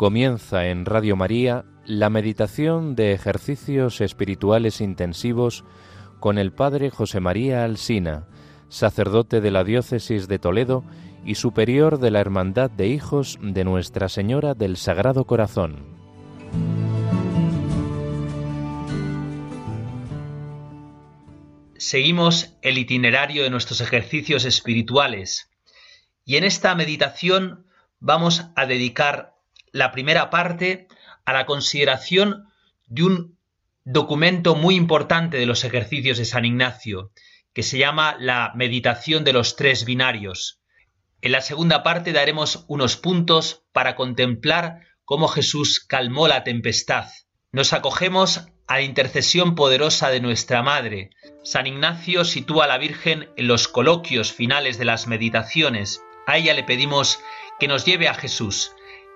Comienza en Radio María la meditación de ejercicios espirituales intensivos con el Padre José María Alsina, sacerdote de la Diócesis de Toledo y superior de la Hermandad de Hijos de Nuestra Señora del Sagrado Corazón. Seguimos el itinerario de nuestros ejercicios espirituales y en esta meditación vamos a dedicar la primera parte a la consideración de un documento muy importante de los ejercicios de San Ignacio, que se llama la meditación de los tres binarios. En la segunda parte daremos unos puntos para contemplar cómo Jesús calmó la tempestad. Nos acogemos a la intercesión poderosa de nuestra Madre. San Ignacio sitúa a la Virgen en los coloquios finales de las meditaciones. A ella le pedimos que nos lleve a Jesús,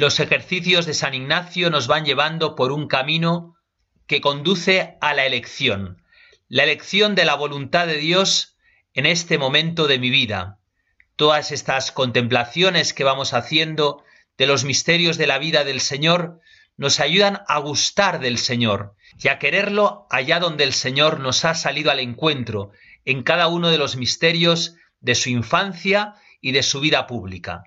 Los ejercicios de San Ignacio nos van llevando por un camino que conduce a la elección, la elección de la voluntad de Dios en este momento de mi vida. Todas estas contemplaciones que vamos haciendo de los misterios de la vida del Señor nos ayudan a gustar del Señor y a quererlo allá donde el Señor nos ha salido al encuentro, en cada uno de los misterios de su infancia y de su vida pública.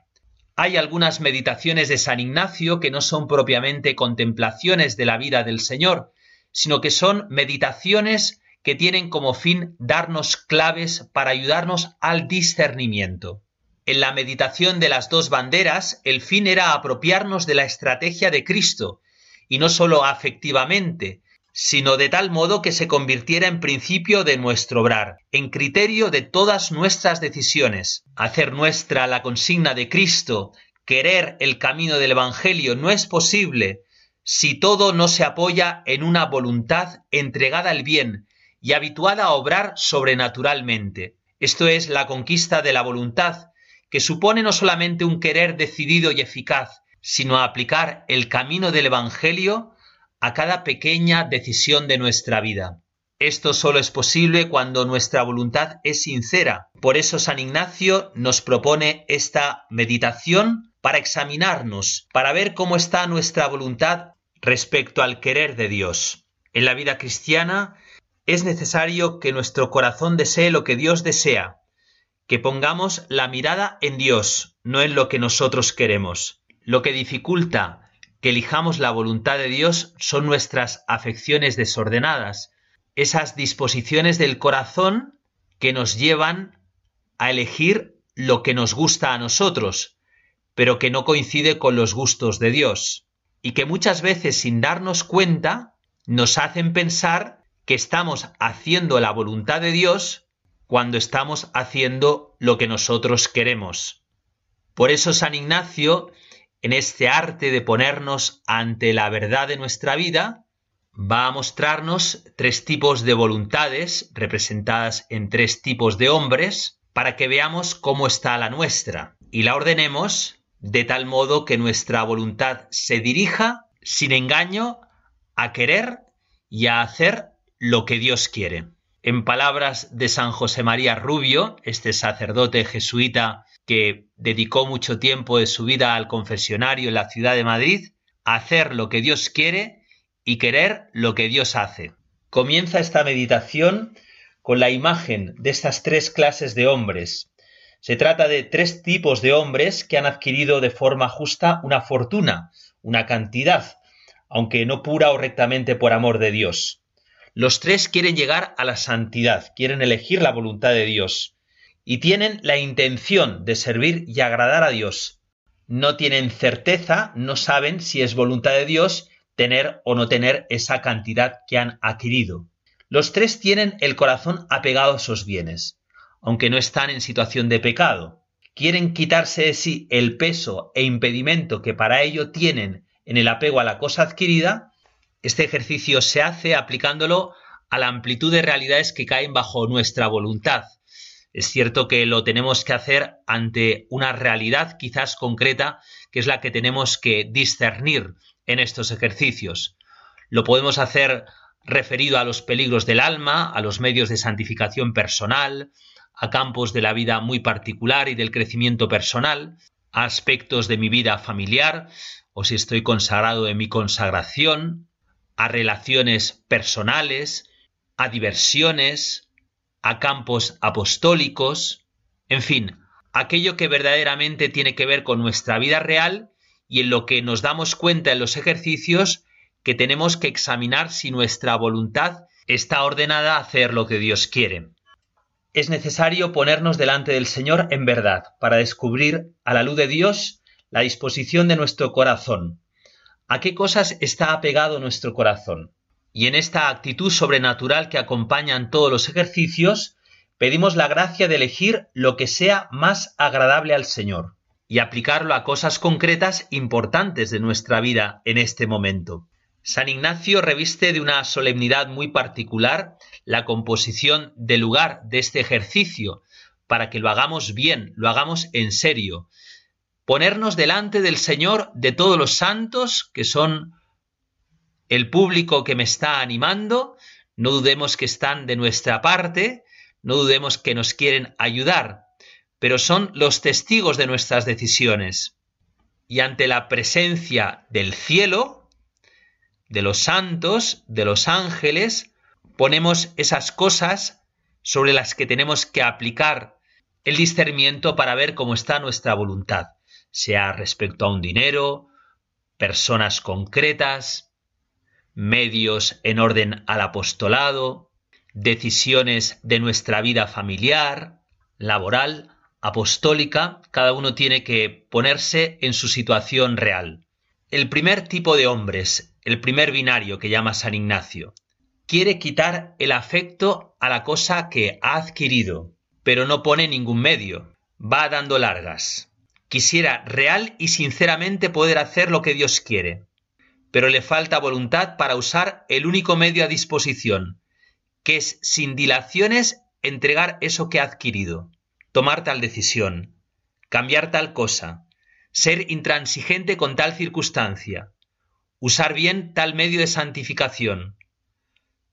Hay algunas meditaciones de San Ignacio que no son propiamente contemplaciones de la vida del Señor, sino que son meditaciones que tienen como fin darnos claves para ayudarnos al discernimiento. En la meditación de las dos banderas, el fin era apropiarnos de la estrategia de Cristo, y no sólo afectivamente, sino de tal modo que se convirtiera en principio de nuestro obrar, en criterio de todas nuestras decisiones. Hacer nuestra la consigna de Cristo, querer el camino del Evangelio no es posible si todo no se apoya en una voluntad entregada al bien y habituada a obrar sobrenaturalmente. Esto es la conquista de la voluntad, que supone no solamente un querer decidido y eficaz, sino aplicar el camino del Evangelio a cada pequeña decisión de nuestra vida. Esto solo es posible cuando nuestra voluntad es sincera. Por eso San Ignacio nos propone esta meditación para examinarnos, para ver cómo está nuestra voluntad respecto al querer de Dios. En la vida cristiana es necesario que nuestro corazón desee lo que Dios desea, que pongamos la mirada en Dios, no en lo que nosotros queremos. Lo que dificulta que elijamos la voluntad de Dios son nuestras afecciones desordenadas, esas disposiciones del corazón que nos llevan a elegir lo que nos gusta a nosotros, pero que no coincide con los gustos de Dios, y que muchas veces sin darnos cuenta nos hacen pensar que estamos haciendo la voluntad de Dios cuando estamos haciendo lo que nosotros queremos. Por eso San Ignacio en este arte de ponernos ante la verdad de nuestra vida, va a mostrarnos tres tipos de voluntades representadas en tres tipos de hombres para que veamos cómo está la nuestra y la ordenemos de tal modo que nuestra voluntad se dirija sin engaño a querer y a hacer lo que Dios quiere. En palabras de San José María Rubio, este sacerdote jesuita que dedicó mucho tiempo de su vida al confesionario en la ciudad de Madrid, hacer lo que Dios quiere y querer lo que Dios hace. Comienza esta meditación con la imagen de estas tres clases de hombres. Se trata de tres tipos de hombres que han adquirido de forma justa una fortuna, una cantidad, aunque no pura o rectamente por amor de Dios. Los tres quieren llegar a la santidad, quieren elegir la voluntad de Dios y tienen la intención de servir y agradar a Dios. No tienen certeza, no saben si es voluntad de Dios tener o no tener esa cantidad que han adquirido. Los tres tienen el corazón apegado a esos bienes, aunque no están en situación de pecado. Quieren quitarse de sí el peso e impedimento que para ello tienen en el apego a la cosa adquirida. Este ejercicio se hace aplicándolo a la amplitud de realidades que caen bajo nuestra voluntad. Es cierto que lo tenemos que hacer ante una realidad quizás concreta, que es la que tenemos que discernir en estos ejercicios. Lo podemos hacer referido a los peligros del alma, a los medios de santificación personal, a campos de la vida muy particular y del crecimiento personal, a aspectos de mi vida familiar, o si estoy consagrado en mi consagración, a relaciones personales, a diversiones, a campos apostólicos, en fin, aquello que verdaderamente tiene que ver con nuestra vida real y en lo que nos damos cuenta en los ejercicios que tenemos que examinar si nuestra voluntad está ordenada a hacer lo que Dios quiere. Es necesario ponernos delante del Señor en verdad para descubrir a la luz de Dios la disposición de nuestro corazón. ¿A qué cosas está apegado nuestro corazón? Y en esta actitud sobrenatural que acompañan todos los ejercicios, pedimos la gracia de elegir lo que sea más agradable al Señor y aplicarlo a cosas concretas importantes de nuestra vida en este momento. San Ignacio reviste de una solemnidad muy particular la composición del lugar de este ejercicio, para que lo hagamos bien, lo hagamos en serio. Ponernos delante del Señor de todos los santos, que son el público que me está animando, no dudemos que están de nuestra parte, no dudemos que nos quieren ayudar, pero son los testigos de nuestras decisiones. Y ante la presencia del cielo, de los santos, de los ángeles, ponemos esas cosas sobre las que tenemos que aplicar el discernimiento para ver cómo está nuestra voluntad, sea respecto a un dinero, personas concretas, medios en orden al apostolado, decisiones de nuestra vida familiar, laboral, apostólica, cada uno tiene que ponerse en su situación real. El primer tipo de hombres, el primer binario que llama San Ignacio, quiere quitar el afecto a la cosa que ha adquirido, pero no pone ningún medio, va dando largas. Quisiera real y sinceramente poder hacer lo que Dios quiere, pero le falta voluntad para usar el único medio a disposición, que es sin dilaciones entregar eso que ha adquirido tomar tal decisión, cambiar tal cosa, ser intransigente con tal circunstancia, usar bien tal medio de santificación,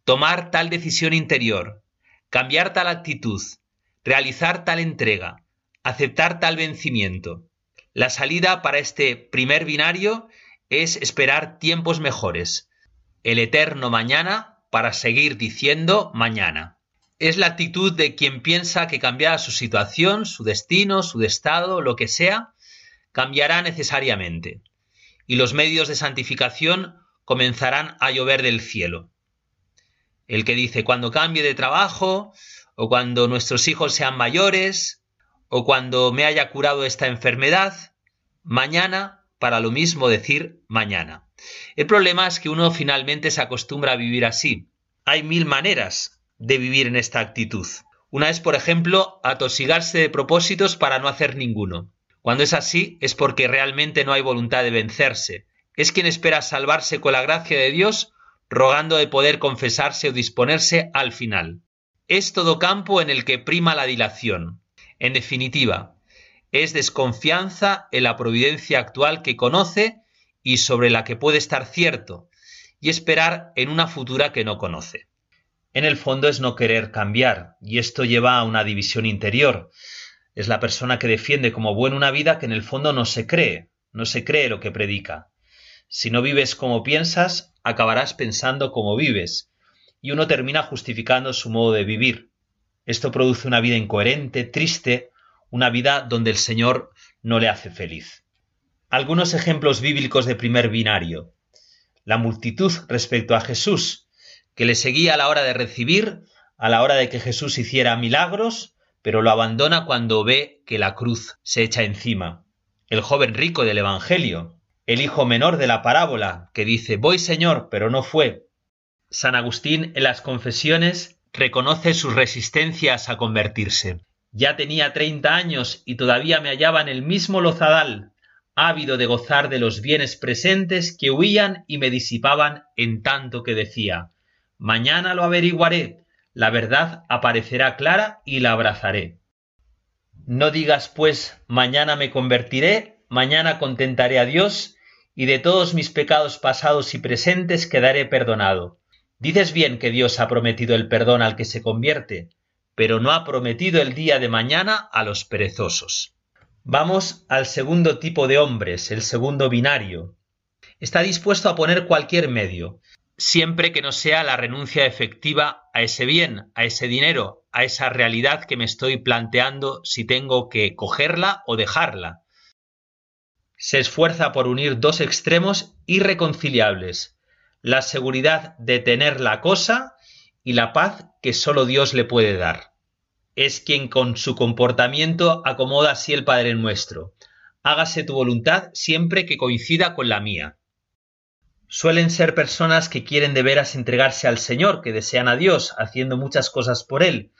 tomar tal decisión interior, cambiar tal actitud, realizar tal entrega, aceptar tal vencimiento. La salida para este primer binario es esperar tiempos mejores, el eterno mañana para seguir diciendo mañana es la actitud de quien piensa que cambiará su situación, su destino, su estado, lo que sea, cambiará necesariamente. Y los medios de santificación comenzarán a llover del cielo. El que dice cuando cambie de trabajo, o cuando nuestros hijos sean mayores, o cuando me haya curado esta enfermedad, mañana, para lo mismo decir mañana. El problema es que uno finalmente se acostumbra a vivir así. Hay mil maneras de vivir en esta actitud. Una es, por ejemplo, atosigarse de propósitos para no hacer ninguno. Cuando es así, es porque realmente no hay voluntad de vencerse. Es quien espera salvarse con la gracia de Dios, rogando de poder confesarse o disponerse al final. Es todo campo en el que prima la dilación. En definitiva, es desconfianza en la providencia actual que conoce y sobre la que puede estar cierto, y esperar en una futura que no conoce. en el fondo es no querer cambiar, y esto lleva a una división interior. Es la persona que defiende como buena una vida que en el fondo no se cree, no se cree lo que predica. Si no vives como piensas, acabarás pensando como vives, y uno termina justificando su modo de vivir. Esto produce una vida incoherente, triste, una vida donde el Señor no le hace feliz. Algunos ejemplos bíblicos de primer binario. La multitud respecto a Jesús, que le seguía a la hora de recibir, a la hora de que Jesús hiciera milagros, pero lo abandona cuando ve que la cruz se echa encima. El joven rico del Evangelio, el hijo menor de la parábola, que dice Voy Señor, pero no fue. San Agustín en las confesiones reconoce sus resistencias a convertirse. Ya tenía treinta años y todavía me hallaba en el mismo lozadal, ávido de gozar de los bienes presentes que huían y me disipaban en tanto que decía Mañana lo averiguaré, la verdad aparecerá clara y la abrazaré. No digas, pues, mañana me convertiré, mañana contentaré a Dios, y de todos mis pecados pasados y presentes quedaré perdonado. Dices bien que Dios ha prometido el perdón al que se convierte, pero no ha prometido el día de mañana a los perezosos. Vamos al segundo tipo de hombres, el segundo binario. Está dispuesto a poner cualquier medio, siempre que no sea la renuncia efectiva a ese bien, a ese dinero, a esa realidad que me estoy planteando si tengo que cogerla o dejarla. Se esfuerza por unir dos extremos irreconciliables, la seguridad de tener la cosa y la paz que sólo Dios le puede dar. Es quien con su comportamiento acomoda así el Padre nuestro. Hágase tu voluntad siempre que coincida con la mía suelen ser personas que quieren de veras entregarse al Señor, que desean a Dios, haciendo muchas cosas por Él,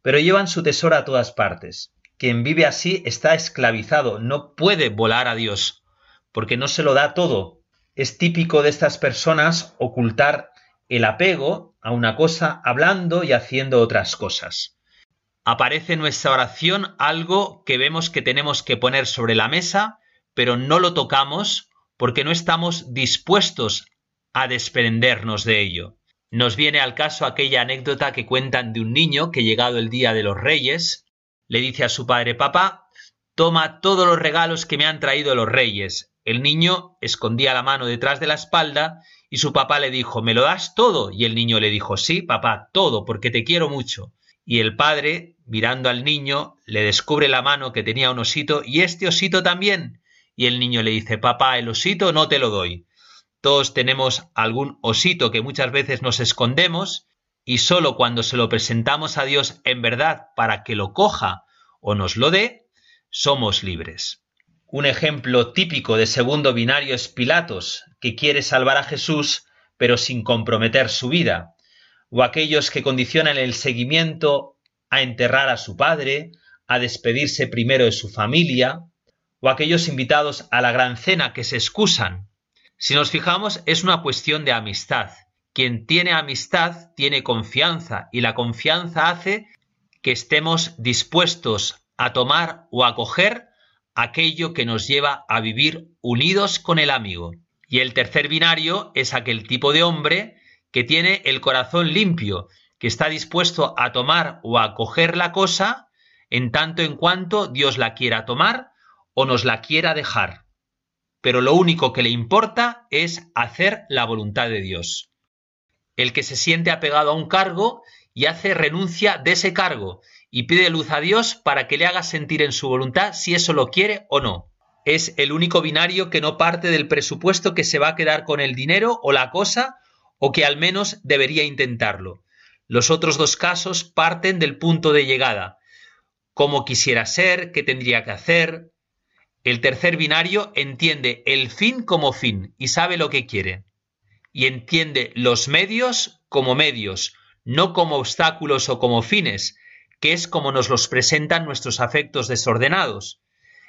pero llevan su tesoro a todas partes. Quien vive así está esclavizado, no puede volar a Dios, porque no se lo da todo. Es típico de estas personas ocultar el apego a una cosa hablando y haciendo otras cosas. Aparece en nuestra oración algo que vemos que tenemos que poner sobre la mesa, pero no lo tocamos porque no estamos dispuestos a desprendernos de ello. Nos viene al caso aquella anécdota que cuentan de un niño que llegado el día de los reyes, le dice a su padre papá, toma todos los regalos que me han traído los reyes. El niño escondía la mano detrás de la espalda y su papá le dijo, ¿me lo das todo? Y el niño le dijo, sí, papá, todo, porque te quiero mucho. Y el padre, mirando al niño, le descubre la mano que tenía un osito y este osito también y el niño le dice, papá, el osito no te lo doy. Todos tenemos algún osito que muchas veces nos escondemos y solo cuando se lo presentamos a Dios en verdad para que lo coja o nos lo dé, somos libres. Un ejemplo típico de segundo binario es Pilatos, que quiere salvar a Jesús pero sin comprometer su vida, o aquellos que condicionan el seguimiento a enterrar a su padre, a despedirse primero de su familia, o aquellos invitados a la gran cena que se excusan. Si nos fijamos, es una cuestión de amistad. Quien tiene amistad tiene confianza y la confianza hace que estemos dispuestos a tomar o a coger aquello que nos lleva a vivir unidos con el amigo. Y el tercer binario es aquel tipo de hombre que tiene el corazón limpio, que está dispuesto a tomar o a coger la cosa en tanto en cuanto Dios la quiera tomar o nos la quiera dejar, pero lo único que le importa es hacer la voluntad de Dios. El que se siente apegado a un cargo y hace renuncia de ese cargo y pide luz a Dios para que le haga sentir en su voluntad si eso lo quiere o no. Es el único binario que no parte del presupuesto que se va a quedar con el dinero o la cosa o que al menos debería intentarlo. Los otros dos casos parten del punto de llegada. Cómo quisiera ser, qué tendría que hacer, el tercer binario entiende el fin como fin y sabe lo que quiere. Y entiende los medios como medios, no como obstáculos o como fines, que es como nos los presentan nuestros afectos desordenados.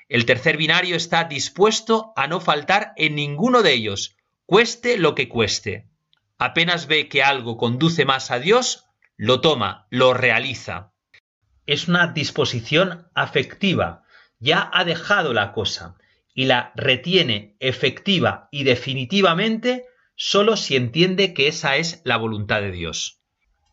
El tercer binario está dispuesto a no faltar en ninguno de ellos, cueste lo que cueste. Apenas ve que algo conduce más a Dios, lo toma, lo realiza. Es una disposición afectiva, ya ha dejado la cosa y la retiene efectiva y definitivamente solo si entiende que esa es la voluntad de Dios.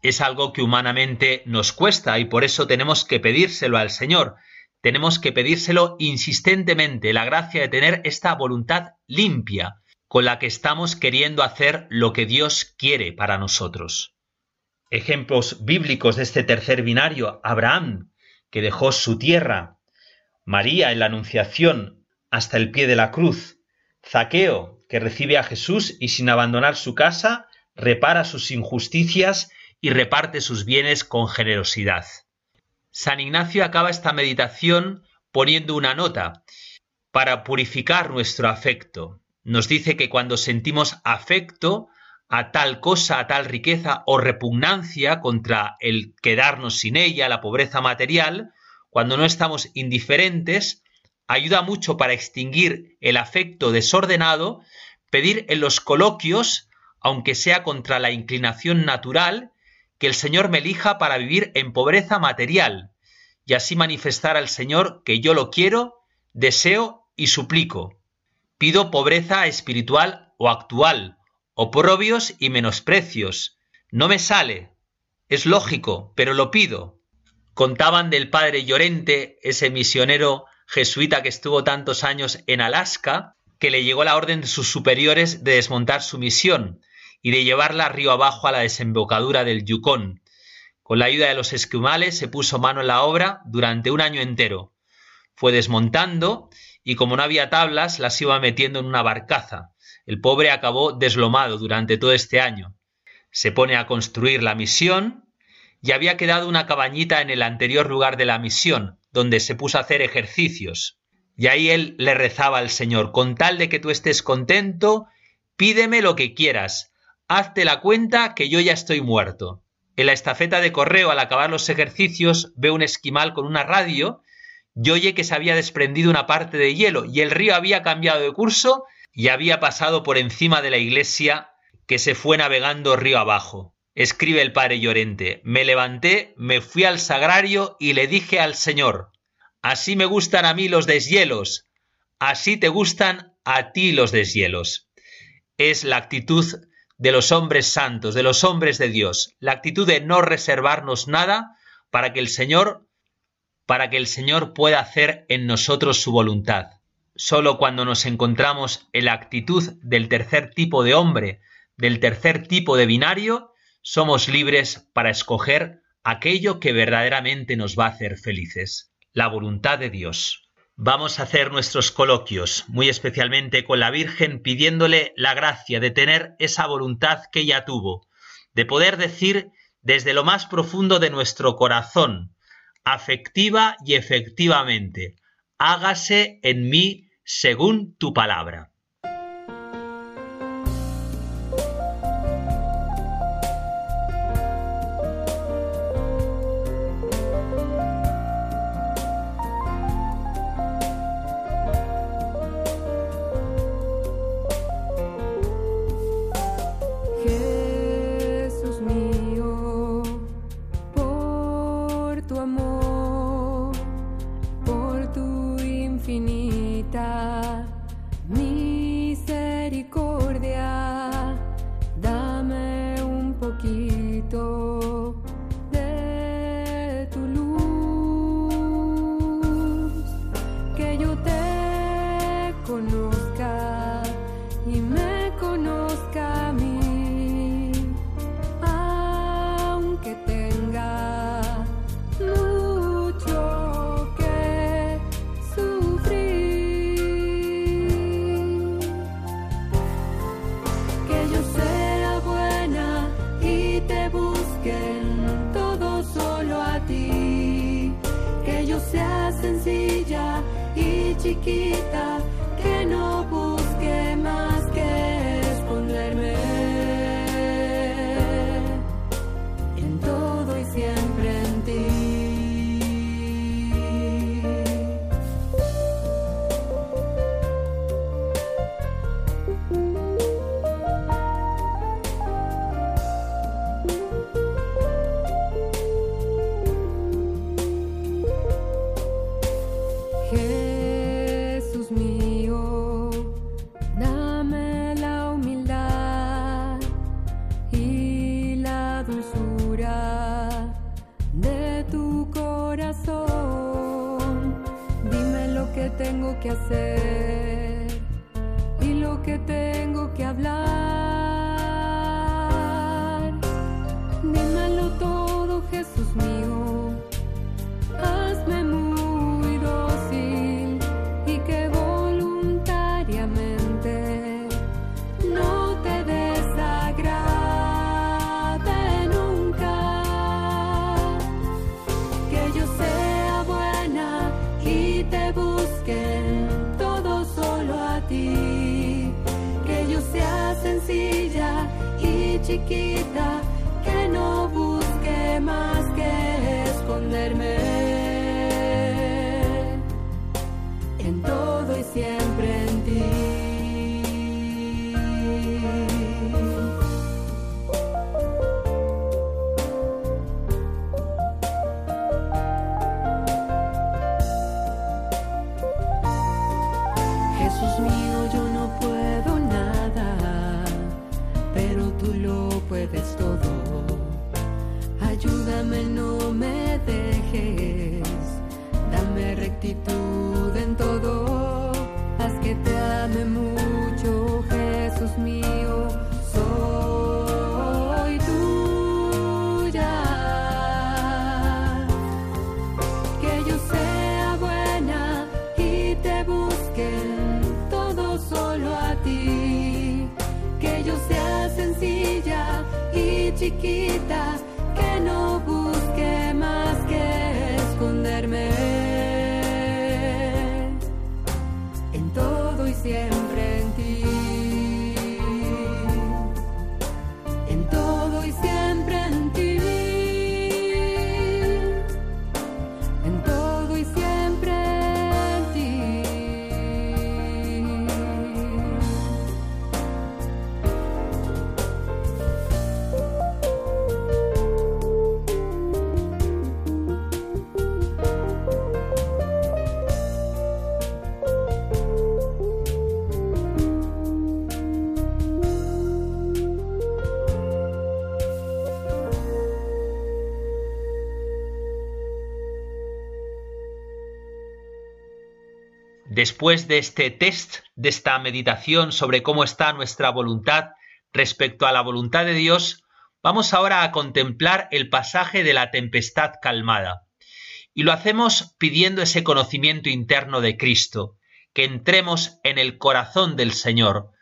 es algo que humanamente nos cuesta y por eso tenemos que pedírselo al Señor. Tenemos que pedírselo insistentemente, la gracia de tener esta voluntad limpia con la que estamos queriendo hacer lo que Dios quiere para nosotros. Ejemplos bíblicos de este tercer binario, Abraham, que dejó su tierra, María en la Anunciación hasta el pie de la cruz, Zaqueo, que recibe a Jesús y sin abandonar su casa, repara sus injusticias y reparte sus bienes con generosidad. San Ignacio acaba esta meditación poniendo una nota para purificar nuestro afecto. Nos dice que cuando sentimos afecto a tal cosa, a tal riqueza o repugnancia contra el quedarnos sin ella, la pobreza material, cuando no estamos indiferentes, ayuda mucho para extinguir el afecto desordenado, pedir en los coloquios, aunque sea contra la inclinación natural, que el Señor me elija para vivir en pobreza material y así manifestar al Señor que yo lo quiero, deseo y suplico. Pido pobreza espiritual o actual, oprobios y menosprecios. No me sale. Es lógico, pero lo pido. Contaban del padre Llorente, ese misionero jesuita que estuvo tantos años en Alaska, que le llegó la orden de sus superiores de desmontar su misión, y de llevarla río abajo a la desembocadura del Yukon. Con la ayuda de los esquimales se puso mano en la obra durante un año entero. Fue desmontando y como no había tablas las iba metiendo en una barcaza. El pobre acabó deslomado durante todo este año. Se pone a construir la misión y había quedado una cabañita en el anterior lugar de la misión, donde se puso a hacer ejercicios. Y ahí él le rezaba al Señor, con tal de que tú estés contento, pídeme lo que quieras, hazte la cuenta que yo ya estoy muerto. En la estafeta de correo, al acabar los ejercicios, ve un esquimal con una radio y oye que se había desprendido una parte de hielo y el río había cambiado de curso y había pasado por encima de la iglesia que se fue navegando río abajo. Escribe el padre Llorente, me levanté, me fui al sagrario y le dije al Señor, así me gustan a mí los deshielos, así te gustan a ti los deshielos. Es la actitud de los hombres santos, de los hombres de Dios, la actitud de no reservarnos nada para que el Señor para que el Señor pueda hacer en nosotros su voluntad. Solo cuando nos encontramos en la actitud del tercer tipo de hombre, del tercer tipo de binario, somos libres para escoger aquello que verdaderamente nos va a hacer felices, la voluntad de Dios. Vamos a hacer nuestros coloquios, muy especialmente con la Virgen, pidiéndole la gracia de tener esa voluntad que ella tuvo, de poder decir desde lo más profundo de nuestro corazón, afectiva y efectivamente, hágase en mí según tu palabra. Jesús mío. Jesús mío, yo no puedo nada, pero tú lo puedes todo. Ayúdame, no me dejes, dame rectitud Después de este test, de esta meditación sobre cómo está nuestra voluntad respecto a la voluntad de Dios, vamos ahora a contemplar el pasaje de la tempestad calmada. Y lo hacemos pidiendo ese conocimiento interno de Cristo, que entremos en el corazón del Señor,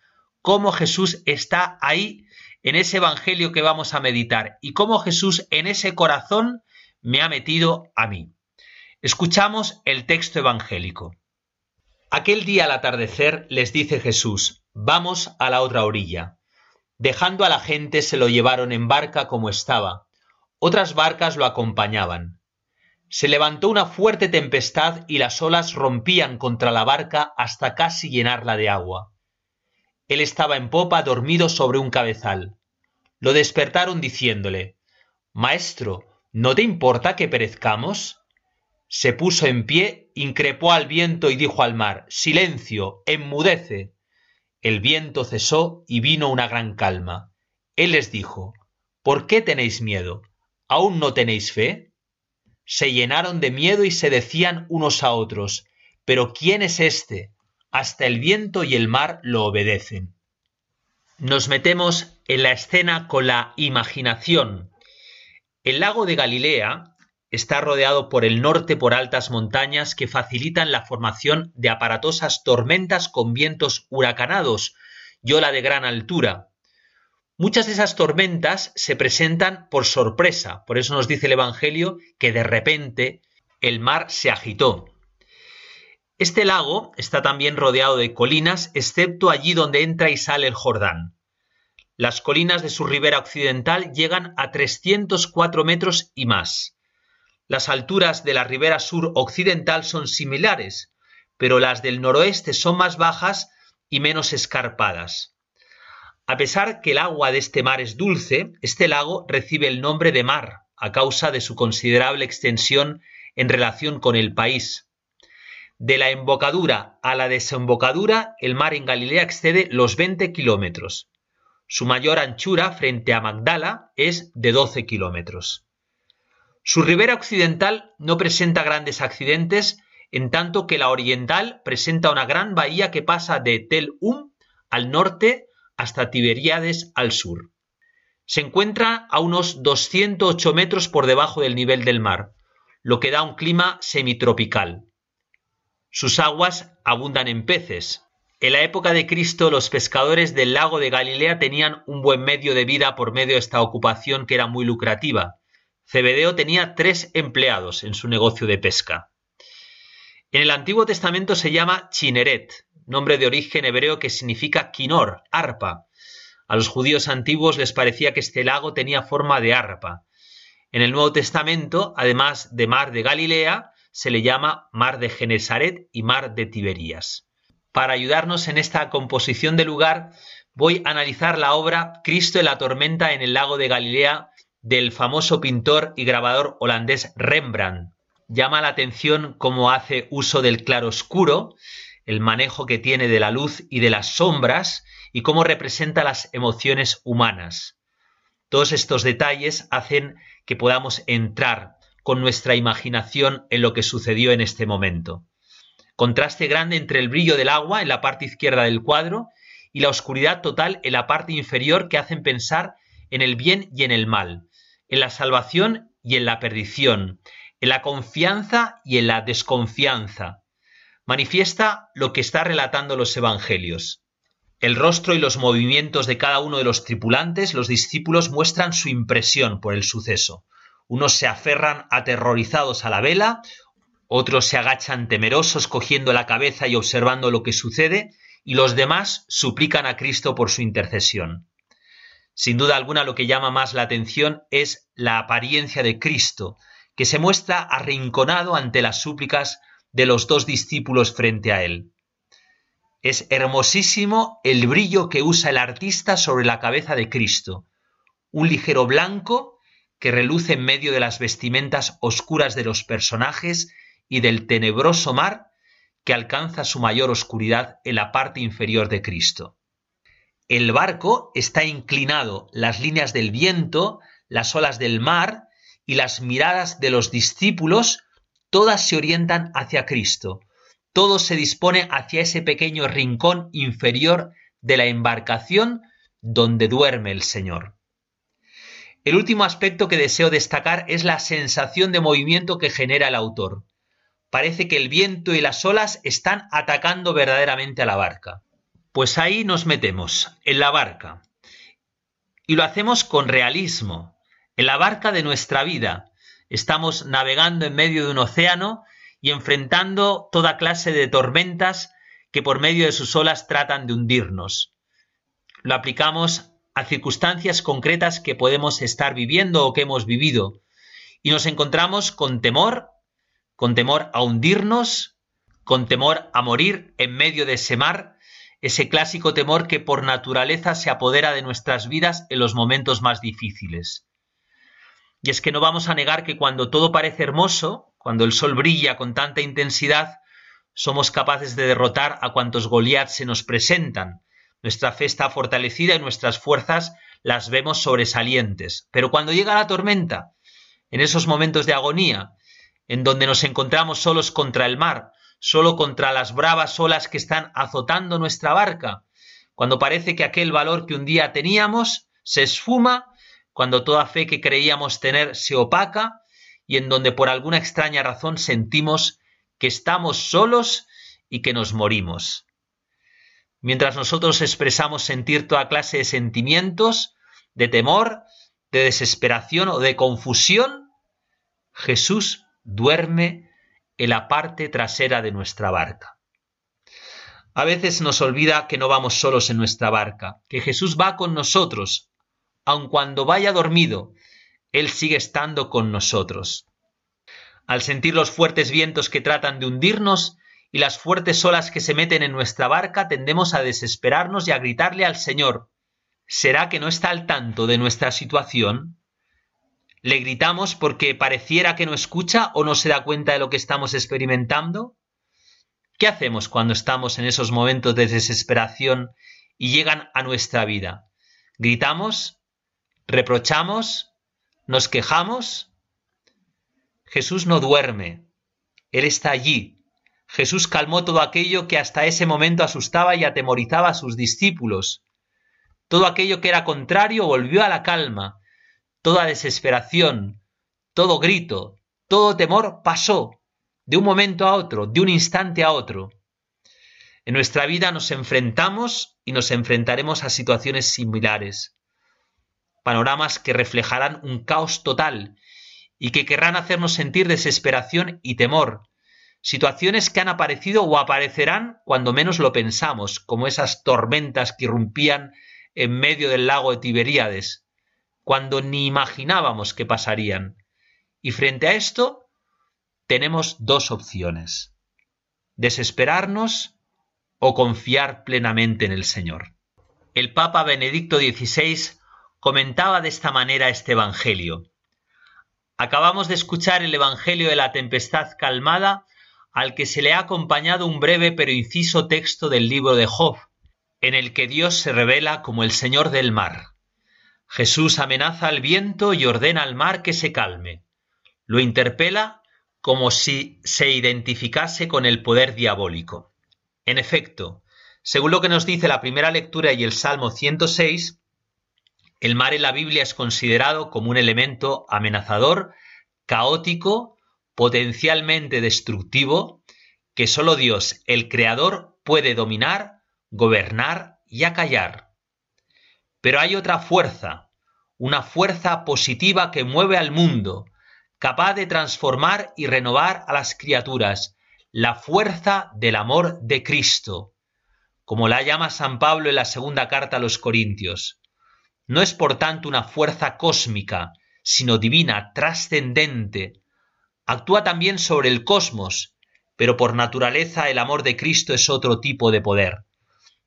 cómo Jesús está ahí en ese Evangelio que vamos a meditar y cómo Jesús en ese corazón me ha metido a mí. Escuchamos el texto evangélico. Aquel día al atardecer les dice Jesús, vamos a la otra orilla. Dejando a la gente se lo llevaron en barca como estaba. Otras barcas lo acompañaban. Se levantó una fuerte tempestad y las olas rompían contra la barca hasta casi llenarla de agua. Él estaba en popa dormido sobre un cabezal. Lo despertaron diciéndole, Maestro, ¿no te importa que perezcamos? Se puso en pie, increpó al viento y dijo al mar, Silencio, enmudece. El viento cesó y vino una gran calma. Él les dijo, ¿Por qué tenéis miedo? ¿Aún no tenéis fe? Se llenaron de miedo y se decían unos a otros, Pero ¿quién es este? Hasta el viento y el mar lo obedecen. Nos metemos en la escena con la imaginación. El lago de Galilea está rodeado por el norte por altas montañas que facilitan la formación de aparatosas tormentas con vientos huracanados y ola de gran altura. Muchas de esas tormentas se presentan por sorpresa, por eso nos dice el Evangelio que de repente el mar se agitó. Este lago está también rodeado de colinas, excepto allí donde entra y sale el Jordán. Las colinas de su ribera occidental llegan a 304 metros y más. Las alturas de la ribera sur occidental son similares, pero las del noroeste son más bajas y menos escarpadas. A pesar que el agua de este mar es dulce, este lago recibe el nombre de mar a causa de su considerable extensión en relación con el país. De la embocadura a la desembocadura, el mar en Galilea excede los 20 kilómetros. Su mayor anchura frente a Magdala es de 12 kilómetros. Su ribera occidental no presenta grandes accidentes en tanto que la oriental presenta una gran bahía que pasa de Tel Um al norte hasta Tiberíades al sur. Se encuentra a unos 208 metros por debajo del nivel del mar, lo que da un clima semitropical. Sus aguas abundan en peces. En la época de Cristo los pescadores del lago de Galilea tenían un buen medio de vida por medio de esta ocupación que era muy lucrativa. Cebedeo tenía tres empleados en su negocio de pesca. En el Antiguo Testamento se llama Chineret, nombre de origen hebreo que significa quinor, arpa. A los judíos antiguos les parecía que este lago tenía forma de arpa. En el Nuevo Testamento, además de mar de Galilea, se le llama mar de Genesaret y mar de Tiberías. Para ayudarnos en esta composición de lugar, voy a analizar la obra Cristo en la tormenta en el lago de Galilea del famoso pintor y grabador holandés Rembrandt. Llama la atención cómo hace uso del claroscuro, el manejo que tiene de la luz y de las sombras y cómo representa las emociones humanas. Todos estos detalles hacen que podamos entrar con nuestra imaginación en lo que sucedió en este momento. Contraste grande entre el brillo del agua en la parte izquierda del cuadro y la oscuridad total en la parte inferior que hacen pensar en el bien y en el mal, en la salvación y en la perdición, en la confianza y en la desconfianza. Manifiesta lo que está relatando los evangelios. El rostro y los movimientos de cada uno de los tripulantes, los discípulos muestran su impresión por el suceso. Unos se aferran aterrorizados a la vela, otros se agachan temerosos cogiendo la cabeza y observando lo que sucede, y los demás suplican a Cristo por su intercesión. Sin duda alguna lo que llama más la atención es la apariencia de Cristo, que se muestra arrinconado ante las súplicas de los dos discípulos frente a él. Es hermosísimo el brillo que usa el artista sobre la cabeza de Cristo, un ligero blanco que reluce en medio de las vestimentas oscuras de los personajes y del tenebroso mar que alcanza su mayor oscuridad en la parte inferior de Cristo. El barco está inclinado, las líneas del viento, las olas del mar y las miradas de los discípulos, todas se orientan hacia Cristo, todo se dispone hacia ese pequeño rincón inferior de la embarcación donde duerme el Señor. El último aspecto que deseo destacar es la sensación de movimiento que genera el autor. Parece que el viento y las olas están atacando verdaderamente a la barca. Pues ahí nos metemos, en la barca. Y lo hacemos con realismo, en la barca de nuestra vida. Estamos navegando en medio de un océano y enfrentando toda clase de tormentas que por medio de sus olas tratan de hundirnos. Lo aplicamos a circunstancias concretas que podemos estar viviendo o que hemos vivido y nos encontramos con temor, con temor a hundirnos, con temor a morir en medio de ese mar, ese clásico temor que por naturaleza se apodera de nuestras vidas en los momentos más difíciles. Y es que no vamos a negar que cuando todo parece hermoso, cuando el sol brilla con tanta intensidad, somos capaces de derrotar a cuantos Goliat se nos presentan. Nuestra fe está fortalecida y nuestras fuerzas las vemos sobresalientes. Pero cuando llega la tormenta, en esos momentos de agonía, en donde nos encontramos solos contra el mar, solo contra las bravas olas que están azotando nuestra barca, cuando parece que aquel valor que un día teníamos se esfuma cuando toda fe que creíamos tener se opaca y en donde por alguna extraña razón sentimos que estamos solos y que nos morimos. Mientras nosotros expresamos sentir toda clase de sentimientos, de temor, de desesperación o de confusión, Jesús duerme en la parte trasera de nuestra barca. A veces nos olvida que no vamos solos en nuestra barca, que Jesús va con nosotros aun cuando vaya dormido, Él sigue estando con nosotros. Al sentir los fuertes vientos que tratan de hundirnos y las fuertes olas que se meten en nuestra barca, tendemos a desesperarnos y a gritarle al Señor, ¿será que no está al tanto de nuestra situación? ¿Le gritamos porque pareciera que no escucha o no se da cuenta de lo que estamos experimentando? ¿Qué hacemos cuando estamos en esos momentos de desesperación y llegan a nuestra vida? ¿Gritamos? reprochamos, nos quejamos. Jesús no duerme, Él está allí, Jesús calmó todo aquello que hasta ese momento asustaba y atemorizaba a sus discípulos. Todo aquello que era contrario volvió a la calma. Toda desesperación, todo grito, todo temor pasó de un momento a otro, de un instante a otro. En nuestra vida nos enfrentamos y nos enfrentaremos a situaciones similares, panoramas que reflejarán un caos total y que querrán hacernos sentir desesperación y temor, situaciones que han aparecido o aparecerán cuando menos lo pensamos, como esas tormentas que irrumpían en medio del lago de Tiberíades, cuando ni imaginábamos que pasarían. Y frente a esto, tenemos dos opciones, desesperarnos o confiar plenamente en el Señor. El Papa Benedicto XVI comentaba de esta manera este Evangelio. Acabamos de escuchar el Evangelio de la tempestad calmada al que se le ha acompañado un breve pero inciso texto del libro de Job, en el que Dios se revela como el Señor del mar. Jesús amenaza al viento y ordena al mar que se calme. Lo interpela como si se identificase con el poder diabólico. En efecto, según lo que nos dice la primera lectura y el Salmo 106, el mar en la Biblia es considerado como un elemento amenazador, caótico potencialmente destructivo que sólo Dios, el Creador, puede dominar, gobernar y acallar. Pero hay otra fuerza, una fuerza positiva que mueve al mundo, capaz de transformar y renovar a las criaturas, la fuerza del amor de Cristo, como la llama San Pablo en la segunda carta a los Corintios. No es por tanto una fuerza cósmica, sino divina, trascendente, actúa también sobre el cosmos, pero por naturaleza el amor de Cristo es otro tipo de poder.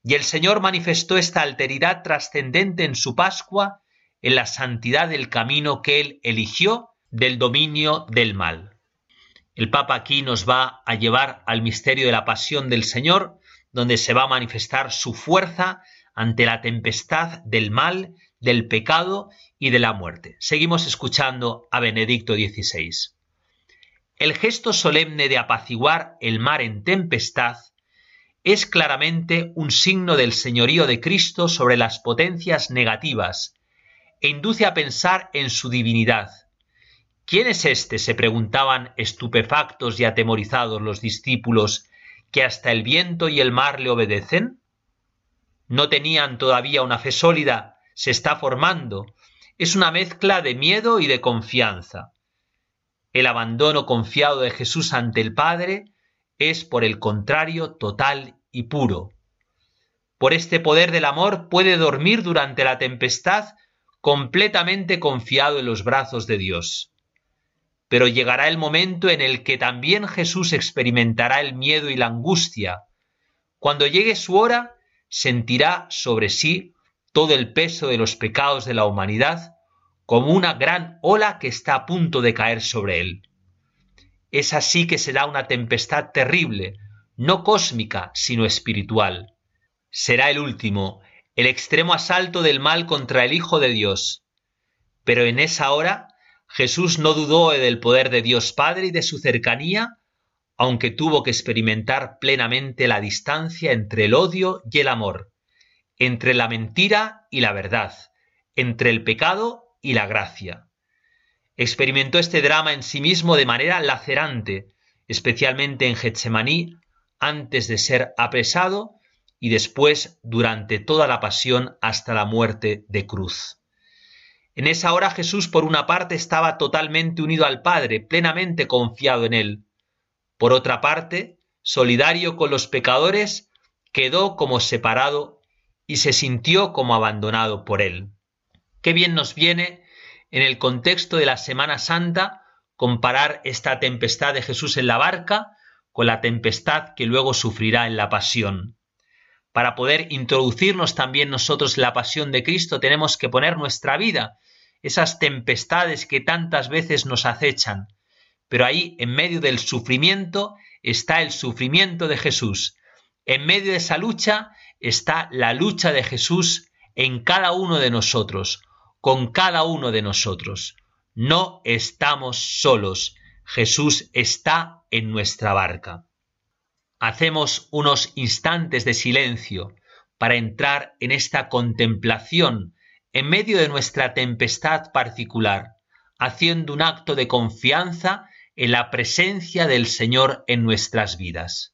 Y el Señor manifestó esta alteridad trascendente en su Pascua, en la santidad del camino que Él eligió del dominio del mal. El Papa aquí nos va a llevar al misterio de la pasión del Señor, donde se va a manifestar su fuerza ante la tempestad del mal, del pecado y de la muerte. Seguimos escuchando a Benedicto XVI. El gesto solemne de apaciguar el mar en tempestad es claramente un signo del señorío de Cristo sobre las potencias negativas e induce a pensar en su divinidad. ¿Quién es éste? se preguntaban estupefactos y atemorizados los discípulos, que hasta el viento y el mar le obedecen? No tenían todavía una fe sólida, se está formando. Es una mezcla de miedo y de confianza. El abandono confiado de Jesús ante el Padre es, por el contrario, total y puro. Por este poder del amor puede dormir durante la tempestad completamente confiado en los brazos de Dios. Pero llegará el momento en el que también Jesús experimentará el miedo y la angustia. Cuando llegue su hora, sentirá sobre sí todo el peso de los pecados de la humanidad como una gran ola que está a punto de caer sobre él. Es así que será una tempestad terrible, no cósmica, sino espiritual. Será el último, el extremo asalto del mal contra el Hijo de Dios. Pero en esa hora Jesús no dudó del poder de Dios Padre y de su cercanía, aunque tuvo que experimentar plenamente la distancia entre el odio y el amor, entre la mentira y la verdad, entre el pecado y la gracia. Experimentó este drama en sí mismo de manera lacerante, especialmente en Getsemaní, antes de ser apresado y después durante toda la pasión hasta la muerte de cruz. En esa hora Jesús por una parte estaba totalmente unido al Padre, plenamente confiado en Él. Por otra parte, solidario con los pecadores, quedó como separado y se sintió como abandonado por Él. Qué bien nos viene en el contexto de la Semana Santa comparar esta tempestad de Jesús en la barca con la tempestad que luego sufrirá en la pasión. Para poder introducirnos también nosotros en la pasión de Cristo tenemos que poner nuestra vida, esas tempestades que tantas veces nos acechan. Pero ahí, en medio del sufrimiento, está el sufrimiento de Jesús. En medio de esa lucha está la lucha de Jesús en cada uno de nosotros con cada uno de nosotros. No estamos solos. Jesús está en nuestra barca. hacemos unos instantes de silencio para entrar en esta contemplación en medio de nuestra tempestad particular, haciendo un acto de confianza en la presencia del Señor en nuestras vidas.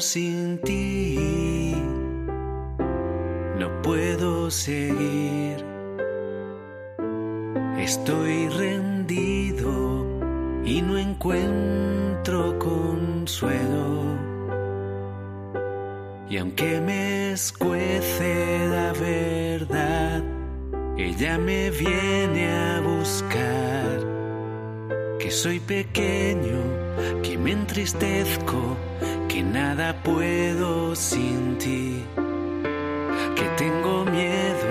Sin ti, no puedo seguir. Estoy rendido y no encuentro consuelo. Y aunque me escuece la verdad, ella me viene a buscar, que soy pequeño, que me entristezco, que nada puedo sin ti, que tengo miedo,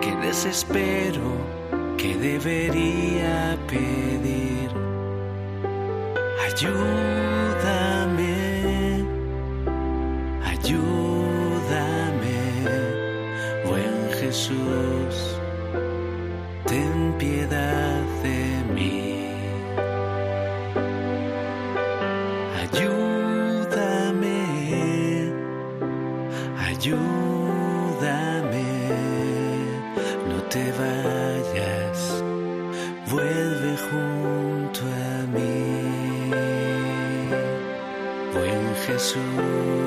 que desespero, que debería pedir. Ayúdame, ayúdame, buen Jesús ten piedad de mí. Ayúdame, ayúdame, no te vayas, vuelve junto a mí. Buen Jesús,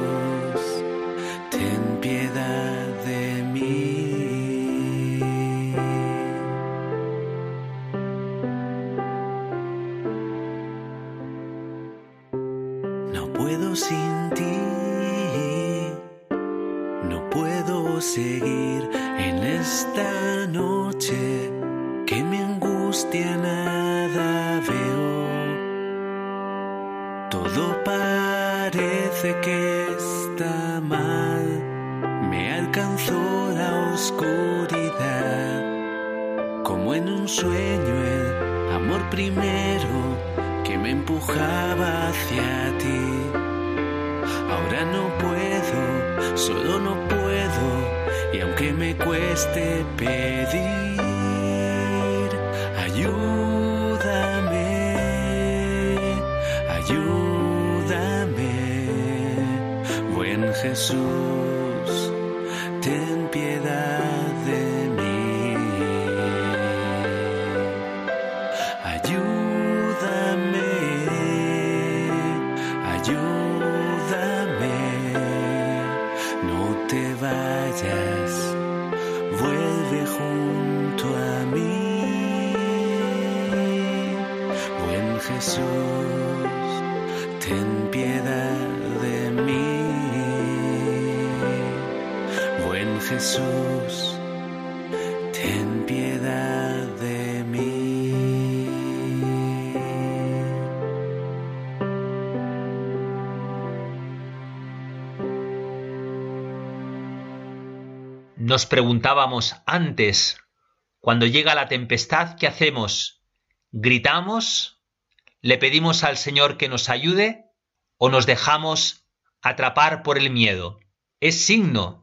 Jesús, ten piedad de mí. Nos preguntábamos antes, cuando llega la tempestad, ¿qué hacemos? ¿Gritamos? ¿Le pedimos al Señor que nos ayude? ¿O nos dejamos atrapar por el miedo? Es signo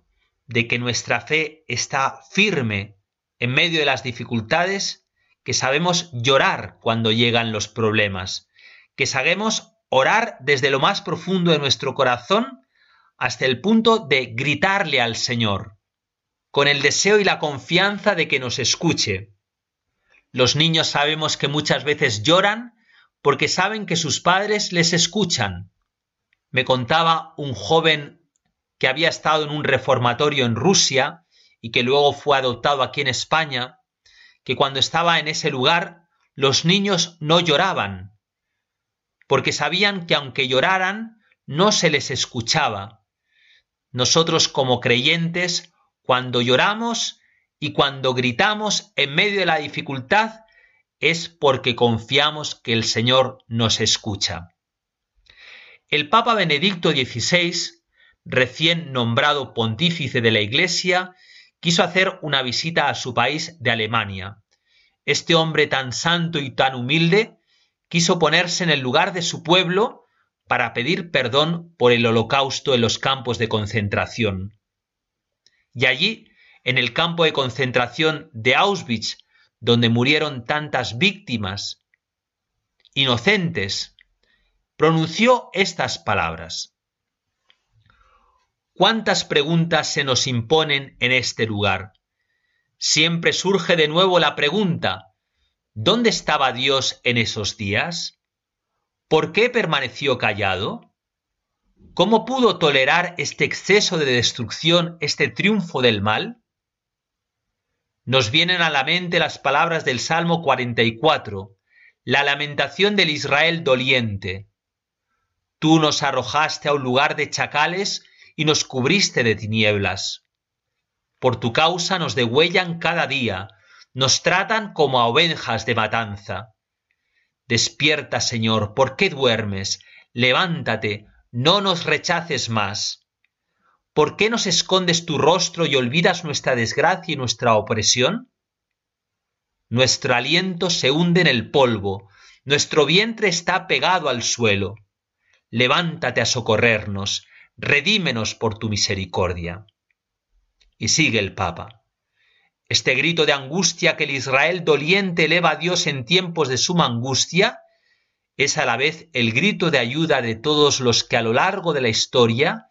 de que nuestra fe está firme en medio de las dificultades, que sabemos llorar cuando llegan los problemas, que sabemos orar desde lo más profundo de nuestro corazón hasta el punto de gritarle al Señor, con el deseo y la confianza de que nos escuche. Los niños sabemos que muchas veces lloran porque saben que sus padres les escuchan. Me contaba un joven que había estado en un reformatorio en Rusia y que luego fue adoptado aquí en España, que cuando estaba en ese lugar los niños no lloraban, porque sabían que aunque lloraran, no se les escuchaba. Nosotros como creyentes, cuando lloramos y cuando gritamos en medio de la dificultad, es porque confiamos que el Señor nos escucha. El Papa Benedicto XVI, recién nombrado pontífice de la Iglesia, quiso hacer una visita a su país de Alemania. Este hombre tan santo y tan humilde quiso ponerse en el lugar de su pueblo para pedir perdón por el holocausto en los campos de concentración. Y allí, en el campo de concentración de Auschwitz, donde murieron tantas víctimas inocentes, pronunció estas palabras. ¿Cuántas preguntas se nos imponen en este lugar? Siempre surge de nuevo la pregunta, ¿dónde estaba Dios en esos días? ¿Por qué permaneció callado? ¿Cómo pudo tolerar este exceso de destrucción, este triunfo del mal? Nos vienen a la mente las palabras del Salmo 44, la lamentación del Israel doliente. Tú nos arrojaste a un lugar de chacales y nos cubriste de tinieblas. Por tu causa nos degüellan cada día, nos tratan como a ovejas de matanza. Despierta, Señor, ¿por qué duermes? Levántate, no nos rechaces más. ¿Por qué nos escondes tu rostro y olvidas nuestra desgracia y nuestra opresión? Nuestro aliento se hunde en el polvo, nuestro vientre está pegado al suelo. Levántate a socorrernos, redímenos por tu misericordia. Y sigue el Papa. Este grito de angustia que el Israel doliente eleva a Dios en tiempos de suma angustia es a la vez el grito de ayuda de todos los que a lo largo de la historia,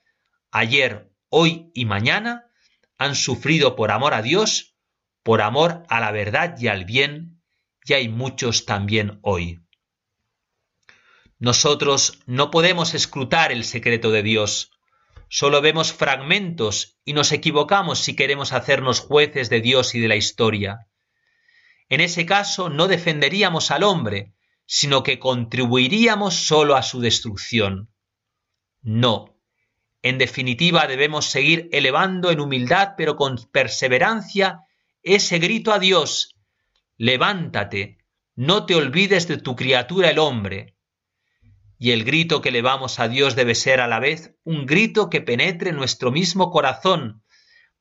ayer, hoy y mañana, han sufrido por amor a Dios, por amor a la verdad y al bien, y hay muchos también hoy. Nosotros no podemos escrutar el secreto de Dios, Solo vemos fragmentos y nos equivocamos si queremos hacernos jueces de Dios y de la historia. En ese caso no defenderíamos al hombre, sino que contribuiríamos solo a su destrucción. No. En definitiva debemos seguir elevando en humildad pero con perseverancia ese grito a Dios. Levántate, no te olvides de tu criatura el hombre, y el grito que elevamos a Dios debe ser a la vez un grito que penetre nuestro mismo corazón,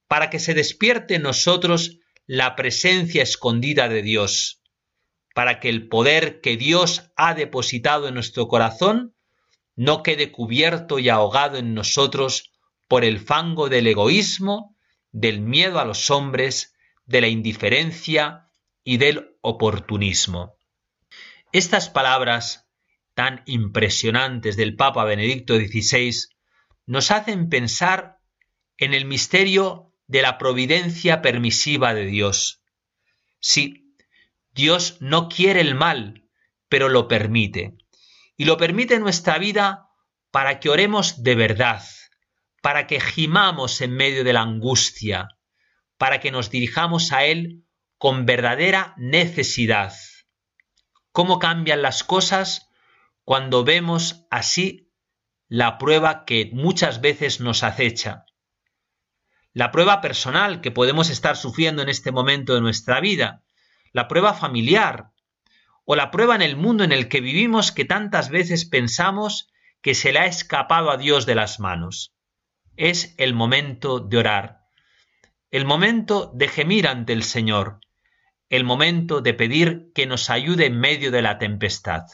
para que se despierte en nosotros la presencia escondida de Dios, para que el poder que Dios ha depositado en nuestro corazón no quede cubierto y ahogado en nosotros por el fango del egoísmo, del miedo a los hombres, de la indiferencia y del oportunismo. Estas palabras tan impresionantes del Papa Benedicto XVI nos hacen pensar en el misterio de la providencia permisiva de Dios. Sí, Dios no quiere el mal, pero lo permite. Y lo permite en nuestra vida para que oremos de verdad, para que gimamos en medio de la angustia, para que nos dirijamos a Él con verdadera necesidad. ¿Cómo cambian las cosas cuando vemos así la prueba que muchas veces nos acecha, la prueba personal que podemos estar sufriendo en este momento de nuestra vida, la prueba familiar. O la prueba en el mundo en el que vivimos que tantas veces pensamos que se le ha escapado a Dios de las manos. Es el momento de orar, el momento de gemir ante el Señor, el momento de pedir que nos ayude en medio de la tempestad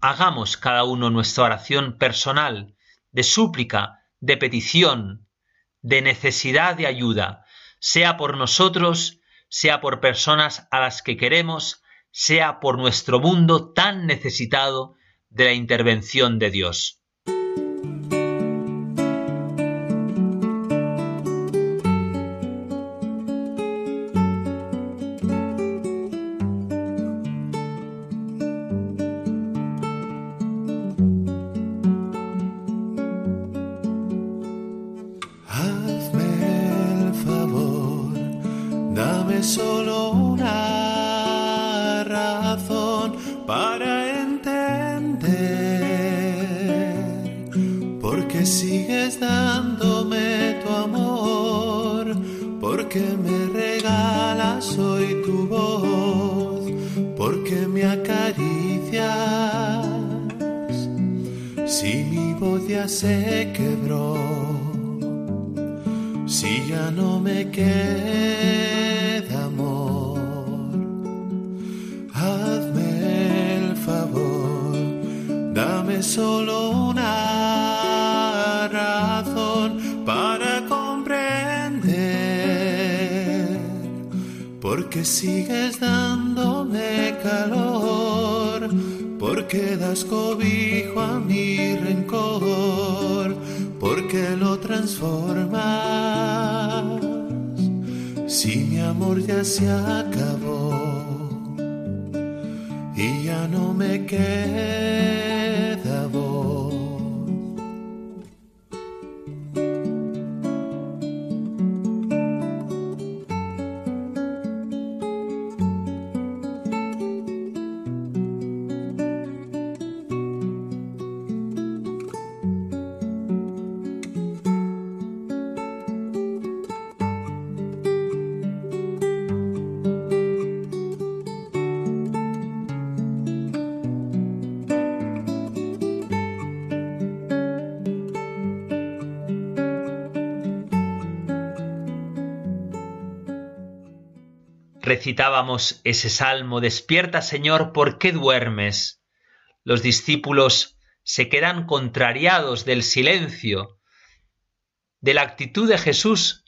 hagamos cada uno nuestra oración personal, de súplica, de petición, de necesidad de ayuda, sea por nosotros, sea por personas a las que queremos, sea por nuestro mundo tan necesitado de la intervención de Dios. No me queda Recitábamos ese salmo, Despierta Señor, ¿por qué duermes? Los discípulos se quedan contrariados del silencio, de la actitud de Jesús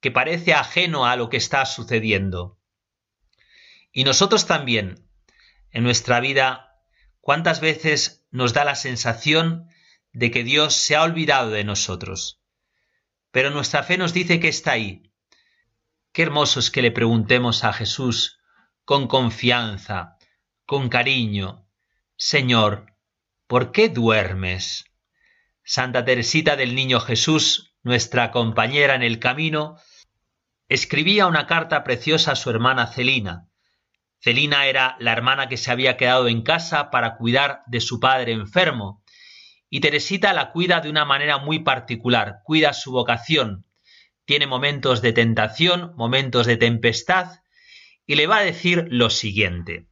que parece ajeno a lo que está sucediendo. Y nosotros también, en nuestra vida, ¿cuántas veces nos da la sensación de que Dios se ha olvidado de nosotros? Pero nuestra fe nos dice que está ahí. Qué hermoso es que le preguntemos a Jesús con confianza, con cariño, Señor, ¿por qué duermes? Santa Teresita del Niño Jesús, nuestra compañera en el camino, escribía una carta preciosa a su hermana Celina. Celina era la hermana que se había quedado en casa para cuidar de su padre enfermo, y Teresita la cuida de una manera muy particular, cuida su vocación, tiene momentos de tentación, momentos de tempestad, y le va a decir lo siguiente.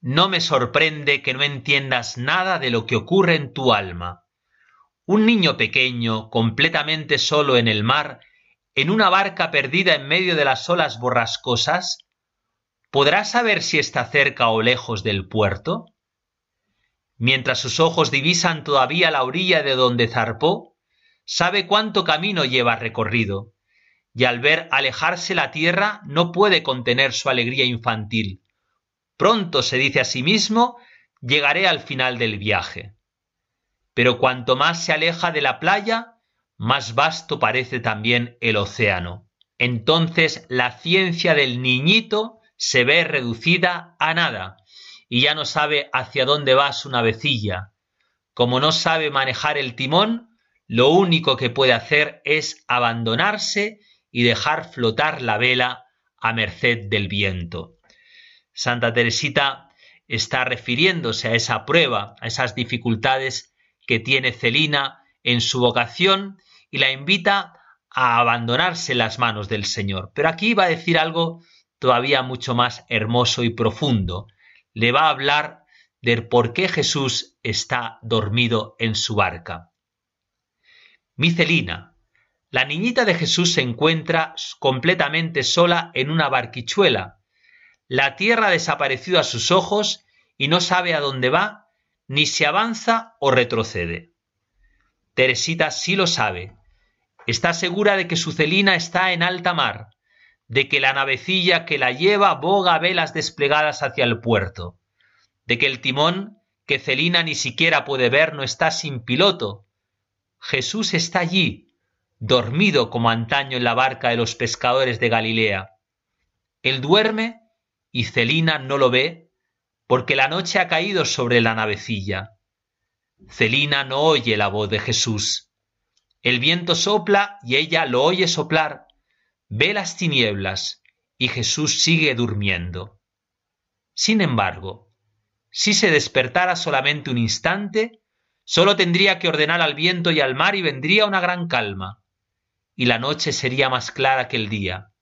No me sorprende que no entiendas nada de lo que ocurre en tu alma. Un niño pequeño, completamente solo en el mar, en una barca perdida en medio de las olas borrascosas, ¿podrá saber si está cerca o lejos del puerto? Mientras sus ojos divisan todavía la orilla de donde zarpó, sabe cuánto camino lleva recorrido, y al ver alejarse la tierra no puede contener su alegría infantil. Pronto se dice a sí mismo, llegaré al final del viaje. Pero cuanto más se aleja de la playa, más vasto parece también el océano. Entonces la ciencia del niñito se ve reducida a nada, y ya no sabe hacia dónde va su navecilla. Como no sabe manejar el timón, lo único que puede hacer es abandonarse y dejar flotar la vela a merced del viento. Santa Teresita está refiriéndose a esa prueba, a esas dificultades que tiene Celina en su vocación y la invita a abandonarse en las manos del Señor. Pero aquí va a decir algo todavía mucho más hermoso y profundo. Le va a hablar de por qué Jesús está dormido en su barca. Mi Celina, la niñita de Jesús se encuentra completamente sola en una barquichuela, la tierra ha desaparecido a sus ojos y no sabe a dónde va, ni si avanza o retrocede. Teresita sí lo sabe. Está segura de que su Celina está en alta mar, de que la navecilla que la lleva boga velas desplegadas hacia el puerto, de que el timón, que Celina ni siquiera puede ver, no está sin piloto. Jesús está allí, dormido como antaño en la barca de los pescadores de Galilea. Él duerme y Celina no lo ve porque la noche ha caído sobre la navecilla. Celina no oye la voz de Jesús. El viento sopla y ella lo oye soplar, ve las tinieblas y Jesús sigue durmiendo. Sin embargo, si se despertara solamente un instante, sólo tendría que ordenar al viento y al mar y vendría una gran calma. y la noche sería más clara que el día.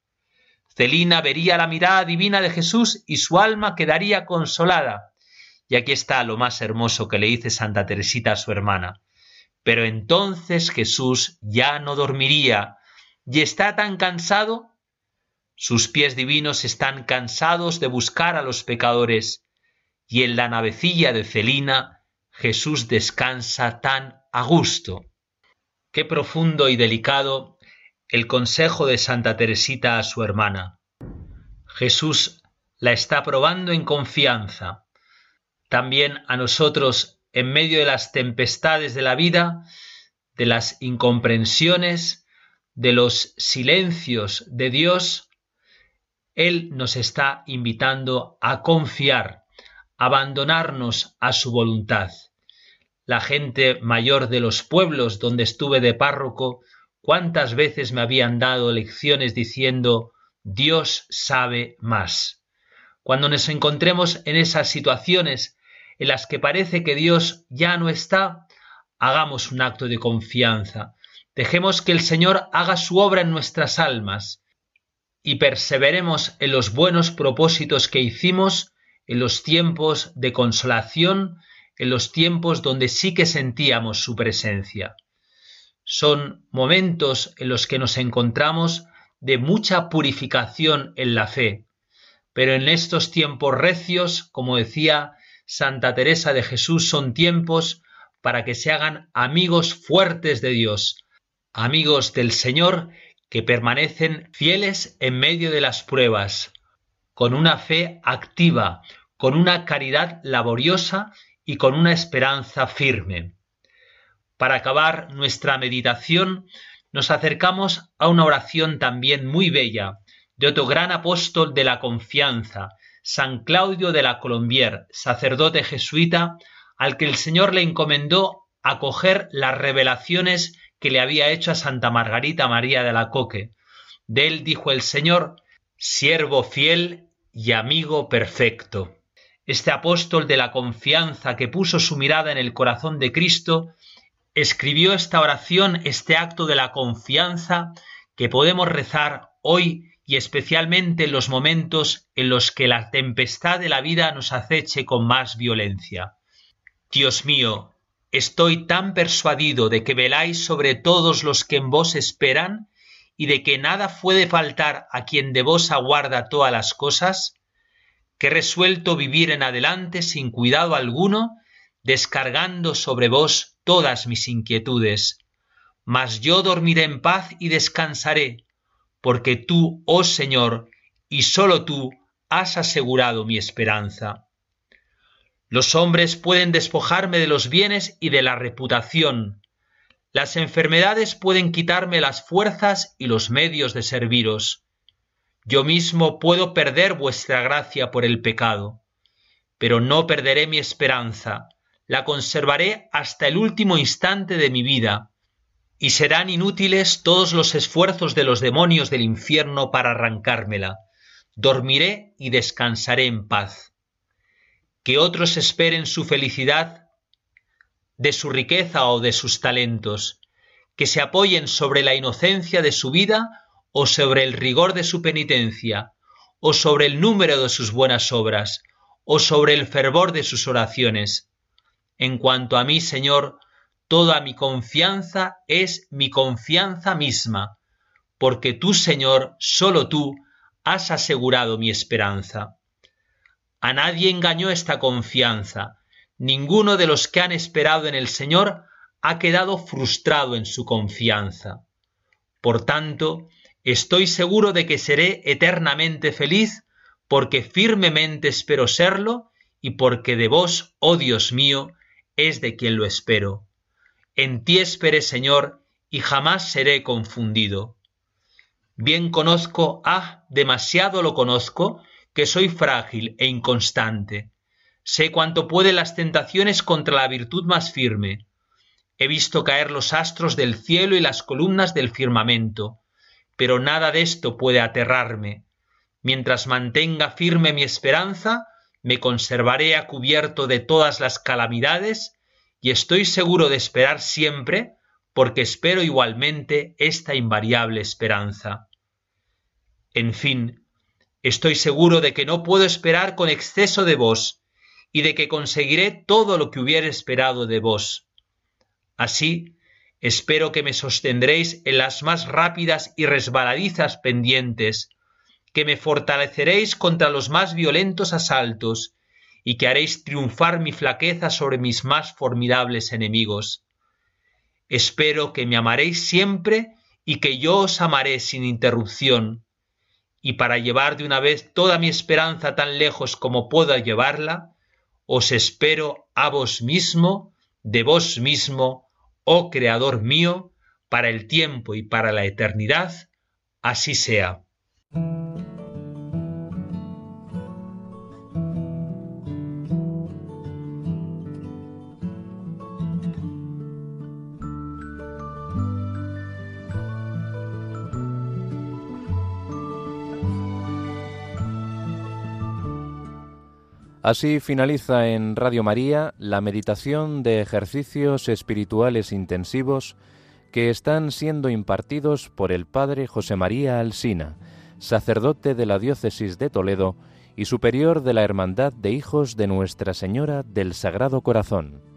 Celina vería la mirada divina de Jesús y su alma quedaría consolada. Y aquí está lo más hermoso que le dice Santa Teresita a su hermana. Pero entonces Jesús ya no dormiría y está tan cansado. Sus pies divinos están cansados de buscar a los pecadores y en la navecilla de Celina Jesús descansa tan a gusto. Qué profundo y delicado el consejo de Santa Teresita a su hermana. Jesús la está probando en confianza. También a nosotros, en medio de las tempestades de la vida, de las incomprensiones, de los silencios de Dios, Él nos está invitando a confiar, abandonarnos a su voluntad. La gente mayor de los pueblos donde estuve de párroco, cuántas veces me habían dado lecciones diciendo Dios sabe más. Cuando nos encontremos en esas situaciones en las que parece que Dios ya no está, hagamos un acto de confianza. Dejemos que el Señor haga su obra en nuestras almas y perseveremos en los buenos propósitos que hicimos en los tiempos de consolación, en los tiempos donde sí que sentíamos su presencia. Son momentos en los que nos encontramos de mucha purificación en la fe, pero en estos tiempos recios, como decía Santa Teresa de Jesús, son tiempos para que se hagan amigos fuertes de Dios, amigos del Señor que permanecen fieles en medio de las pruebas, con una fe activa, con una caridad laboriosa y con una esperanza firme. Para acabar nuestra meditación, nos acercamos a una oración también muy bella de otro gran apóstol de la confianza, San Claudio de la Colombier, sacerdote jesuita, al que el Señor le encomendó acoger las revelaciones que le había hecho a Santa Margarita María de la Coque. De él dijo el Señor, siervo fiel y amigo perfecto. Este apóstol de la confianza que puso su mirada en el corazón de Cristo, escribió esta oración, este acto de la confianza que podemos rezar hoy y especialmente en los momentos en los que la tempestad de la vida nos aceche con más violencia. Dios mío, estoy tan persuadido de que veláis sobre todos los que en vos esperan y de que nada puede faltar a quien de vos aguarda todas las cosas, que resuelto vivir en adelante sin cuidado alguno, descargando sobre vos todas mis inquietudes. Mas yo dormiré en paz y descansaré, porque tú, oh Señor, y sólo tú, has asegurado mi esperanza. Los hombres pueden despojarme de los bienes y de la reputación. Las enfermedades pueden quitarme las fuerzas y los medios de serviros. Yo mismo puedo perder vuestra gracia por el pecado, pero no perderé mi esperanza, la conservaré hasta el último instante de mi vida, y serán inútiles todos los esfuerzos de los demonios del infierno para arrancármela. Dormiré y descansaré en paz. Que otros esperen su felicidad de su riqueza o de sus talentos, que se apoyen sobre la inocencia de su vida o sobre el rigor de su penitencia, o sobre el número de sus buenas obras, o sobre el fervor de sus oraciones. En cuanto a mí, Señor, toda mi confianza es mi confianza misma, porque tú, Señor, solo tú, has asegurado mi esperanza. A nadie engañó esta confianza, ninguno de los que han esperado en el Señor ha quedado frustrado en su confianza. Por tanto, Estoy seguro de que seré eternamente feliz porque firmemente espero serlo y porque de vos, oh Dios mío, es de quien lo espero. En ti esperé, Señor, y jamás seré confundido. Bien conozco, ah, demasiado lo conozco, que soy frágil e inconstante. Sé cuánto pueden las tentaciones contra la virtud más firme. He visto caer los astros del cielo y las columnas del firmamento pero nada de esto puede aterrarme. Mientras mantenga firme mi esperanza, me conservaré a cubierto de todas las calamidades y estoy seguro de esperar siempre, porque espero igualmente esta invariable esperanza. En fin, estoy seguro de que no puedo esperar con exceso de vos, y de que conseguiré todo lo que hubiera esperado de vos. Así, espero que me sostendréis en las más rápidas y resbaladizas pendientes, que me fortaleceréis contra los más violentos asaltos, y que haréis triunfar mi flaqueza sobre mis más formidables enemigos. Espero que me amaréis siempre y que yo os amaré sin interrupción, y para llevar de una vez toda mi esperanza tan lejos como pueda llevarla, os espero a vos mismo, de vos mismo, oh Creador mío, para el tiempo y para la eternidad, así sea. Así finaliza en Radio María la meditación de ejercicios espirituales intensivos que están siendo impartidos por el Padre José María Alsina, sacerdote de la Diócesis de Toledo y superior de la Hermandad de Hijos de Nuestra Señora del Sagrado Corazón.